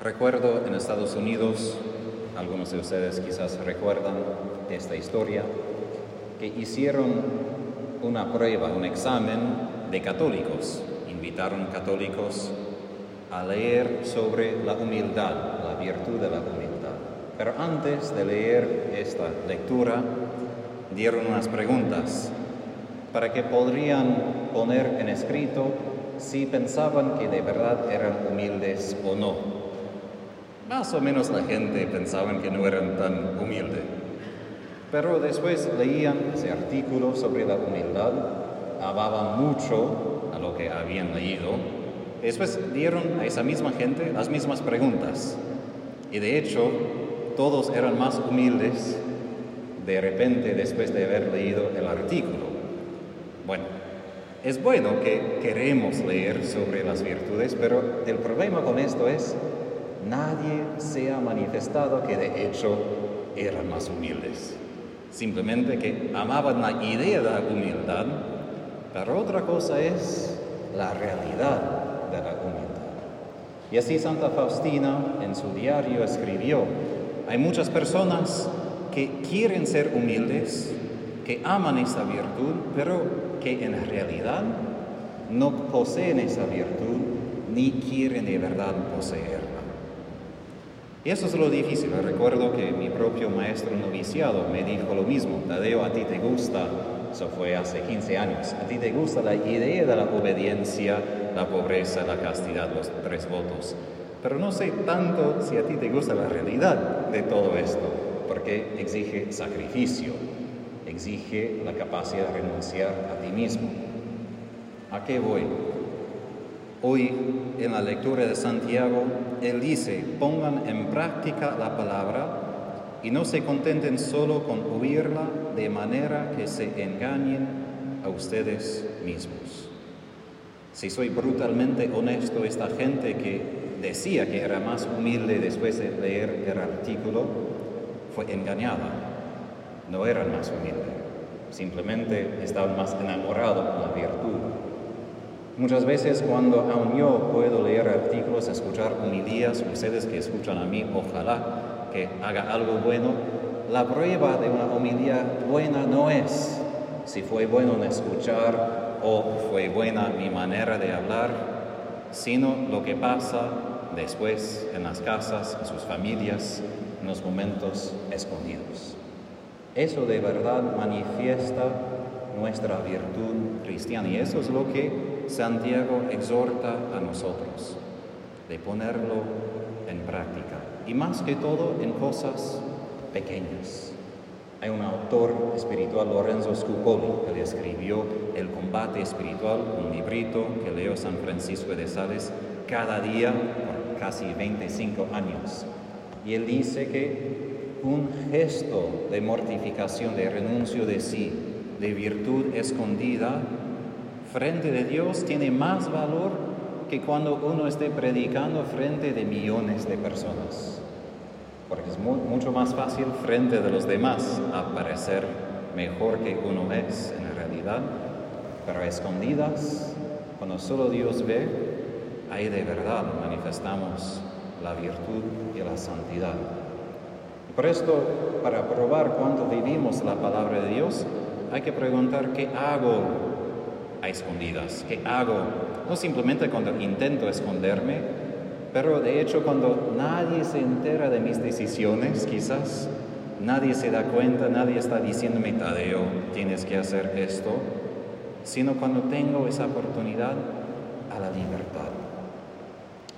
Recuerdo en Estados Unidos, algunos de ustedes quizás recuerdan esta historia, que hicieron una prueba, un examen de católicos. Invitaron católicos a leer sobre la humildad, la virtud de la humildad. Pero antes de leer esta lectura, dieron unas preguntas para que podrían poner en escrito si pensaban que de verdad eran humildes o no más o menos la gente pensaba que no eran tan humildes. Pero después leían ese artículo sobre la humildad, amaban mucho a lo que habían leído. Después dieron a esa misma gente las mismas preguntas. Y de hecho, todos eran más humildes de repente después de haber leído el artículo. Bueno, es bueno que queremos leer sobre las virtudes, pero el problema con esto es nadie se ha manifestado que de hecho eran más humildes. Simplemente que amaban la idea de la humildad, pero otra cosa es la realidad de la humildad. Y así Santa Faustina en su diario escribió, hay muchas personas que quieren ser humildes, que aman esa virtud, pero que en realidad no poseen esa virtud ni quieren de verdad poseerla. Y eso es lo difícil. Recuerdo que mi propio maestro noviciado me dijo lo mismo. Tadeo, a ti te gusta, eso fue hace 15 años, a ti te gusta la idea de la obediencia, la pobreza, la castidad, los tres votos. Pero no sé tanto si a ti te gusta la realidad de todo esto, porque exige sacrificio, exige la capacidad de renunciar a ti mismo. ¿A qué voy? Hoy en la lectura de Santiago, él dice, pongan en práctica la palabra y no se contenten solo con oírla de manera que se engañen a ustedes mismos. Si soy brutalmente honesto, esta gente que decía que era más humilde después de leer el artículo fue engañada. No eran más humildes, simplemente estaban más enamorados de la virtud Muchas veces cuando aún yo puedo leer artículos, escuchar homilías, ustedes que escuchan a mí, ojalá que haga algo bueno, la prueba de una homilía buena no es si fue bueno en escuchar o fue buena mi manera de hablar, sino lo que pasa después en las casas, en sus familias, en los momentos escondidos. Eso de verdad manifiesta nuestra virtud cristiana y eso es lo que Santiago exhorta a nosotros de ponerlo en práctica y más que todo en cosas pequeñas. Hay un autor espiritual, Lorenzo Scupoli, que le escribió El combate espiritual, un librito que leo San Francisco de Sales cada día por casi 25 años. Y él dice que un gesto de mortificación, de renuncio de sí, de virtud escondida, frente de Dios tiene más valor que cuando uno esté predicando frente de millones de personas. Porque es mucho más fácil frente de los demás aparecer mejor que uno es en realidad, pero escondidas, cuando solo Dios ve, ahí de verdad manifestamos la virtud y la santidad. por esto, para probar cuánto vivimos la palabra de Dios, hay que preguntar qué hago a escondidas. ¿Qué hago? No simplemente cuando intento esconderme, pero de hecho cuando nadie se entera de mis decisiones, quizás nadie se da cuenta, nadie está diciéndome, Tadeo, tienes que hacer esto, sino cuando tengo esa oportunidad a la libertad.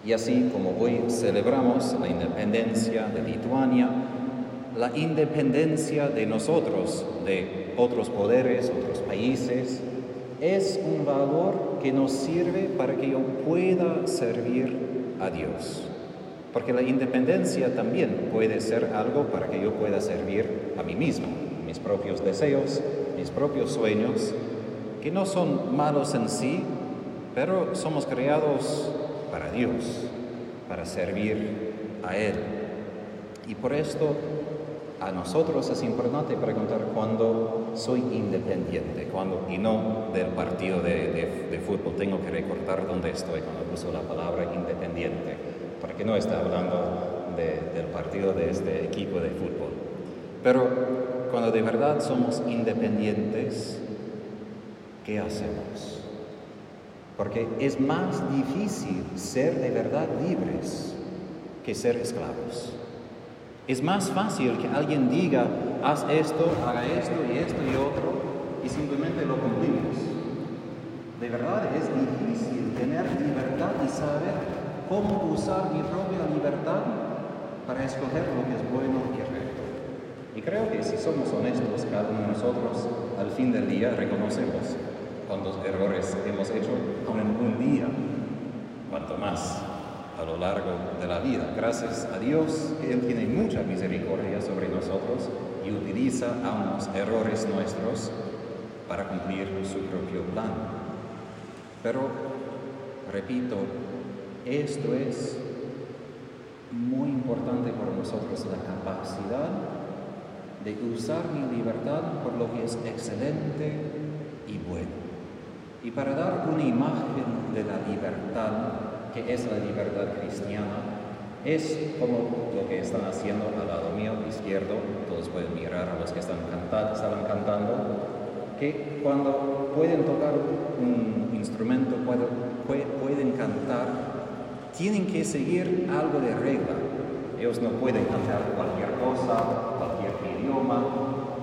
Y así como hoy celebramos la independencia de Lituania, la independencia de nosotros, de otros poderes, otros países, es un valor que nos sirve para que yo pueda servir a Dios. Porque la independencia también puede ser algo para que yo pueda servir a mí mismo, mis propios deseos, mis propios sueños, que no son malos en sí, pero somos creados para Dios, para servir a Él. Y por esto a nosotros es importante preguntar cuándo soy independiente, cuando y no del partido de, de, fútbol. Tengo que recordar dónde estoy cuando uso la palabra independiente. porque no está hablando del partido de este equipo de fútbol. Pero cuando de verdad somos independientes, ¿qué hacemos? Porque es más difícil ser de verdad libres que ser esclavos. Es más fácil que alguien diga, haz esto, haga esto y esto y otro, y simplemente lo cumplimos. De verdad es difícil tener libertad y saber cómo usar mi propia libertad para escoger lo que es bueno y recto. Y creo que si somos honestos, cada uno de nosotros, al fin del día reconocemos cuántos errores hemos hecho en un día, cuanto más a lo largo de la vida. Gracias a Dios que Él tiene mucha misericordia sobre nosotros y utiliza a unos errores nuestros para cumplir su propio plan. Pero, repito, esto es muy importante para nosotros, la capacidad de usar mi libertad por lo que es excelente y bueno. Y para dar una imagen de la libertad, que es la libertad cristiana, es como lo que están haciendo al lado mío izquierdo, todos pueden mirar a los que están cantando, estaban cantando, que cuando pueden tocar un instrumento, pueden, cantar, tienen que seguir algo de regla. Ellos no pueden cantar cualquier cosa, cualquier idioma,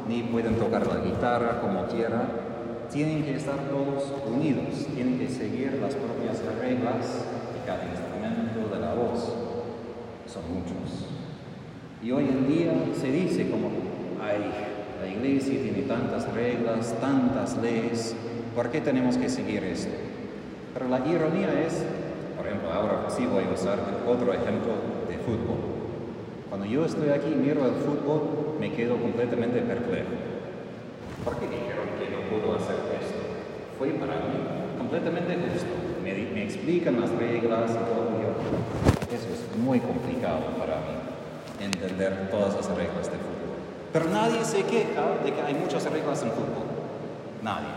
ni pueden tocar la guitarra como quieran. Tienen que estar todos unidos, tienen que seguir las propias reglas cada instrumento de la voz. Son muchos. Y hoy en día se dice como hay la iglesia tiene tantas reglas, tantas leyes, ¿por qué tenemos que seguir esto? Pero la ironía es, por ejemplo, ahora sí voy a usar otro ejemplo de fútbol. Cuando yo estoy aquí y miro el fútbol, me quedo completamente perplejo. ¿Por qué dijeron que no puedo hacer esto? Fue para mí completamente justo. Me, me explican las reglas y todo. eso es muy complicado para mí, entender todas las reglas de fútbol. Pero nadie se queja de que hay muchas reglas en fútbol. Nadie.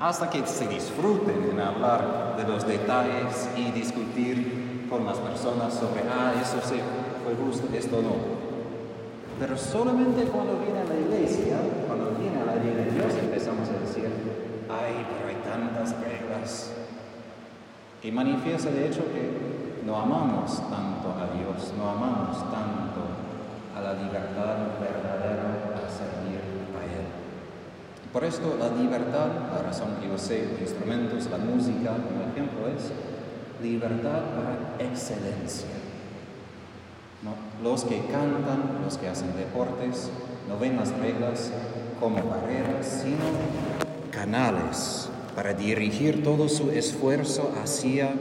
Hasta que se disfruten en hablar de los detalles y discutir con las personas sobre, ah, eso sí fue justo, esto no. Pero solamente cuando viene a la iglesia, cuando viene a la ley de Dios, empezamos a decir, ay, pero hay tantas reglas. Que manifiesta de hecho que no amamos tanto a Dios, no amamos tanto a la libertad verdadera por esto la libertad, la razón que yo sé, instrumentos, la música como ejemplo es libertad para excelencia. Los que cantan, los que hacen deportes, no ven las reglas como barreras, sino canales para dirigir todo su esfuerzo hacia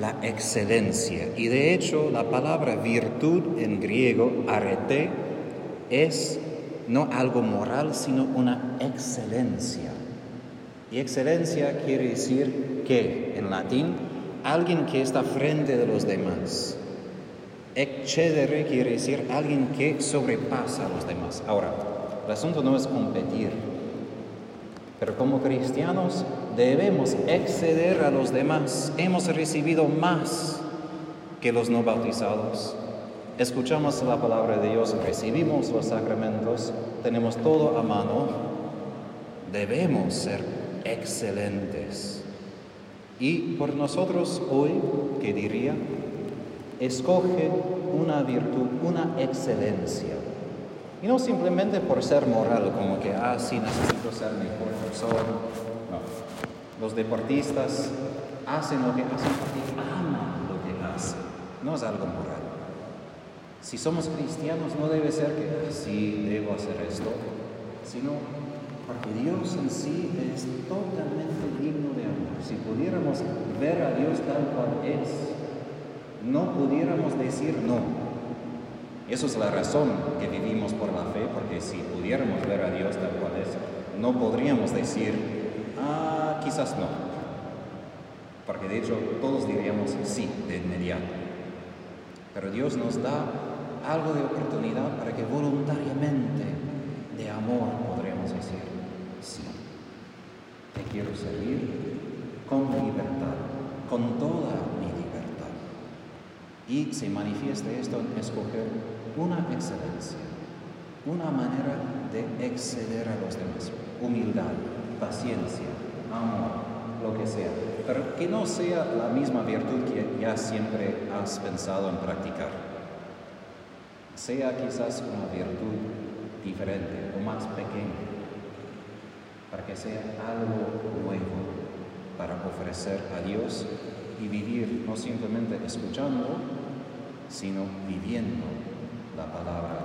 la excelencia. Y de hecho la palabra virtud en griego, arete, es no algo moral, sino una excelencia. Y excelencia quiere decir que, en latín, alguien que está frente de los demás. Excedere quiere decir alguien que sobrepasa a los demás. Ahora, el asunto no es competir, pero como cristianos debemos exceder a los demás. Hemos recibido más que los no bautizados escuchamos la palabra de Dios, recibimos los sacramentos, tenemos todo a mano, debemos ser excelentes. Y por nosotros hoy, ¿qué diría? Escoge una virtud, una excelencia. Y no simplemente por ser moral, como que, ah, sí, necesito ser mejor persona. No. Los deportistas hacen lo que hacen porque aman lo que hacen. No es algo moral. Si somos cristianos no debe ser que sí debo hacer esto, sino porque Dios en sí es totalmente digno de amor. Si pudiéramos ver a Dios tal cual es, no pudiéramos decir no. Eso es la razón que vivimos por la fe, porque si pudiéramos ver a Dios tal cual es, no podríamos decir, ah, quizás no. Porque de hecho todos diríamos sí de inmediato. Pero Dios nos da algo de oportunidad para que voluntariamente, de amor, podremos decir, sí, te quiero servir con libertad, con libertad. Y se manifiesta esto en escoger una excelencia, una manera de exceder a los demás, humildad, paciencia, amor, lo que sea, pero que no sea la misma virtud que ya siempre has pensado en practicar. Sea quizás una virtud diferente o más pequeña, para que sea algo nuevo para ofrecer a Dios y vivir no simplemente escuchando, sino viviendo la palabra.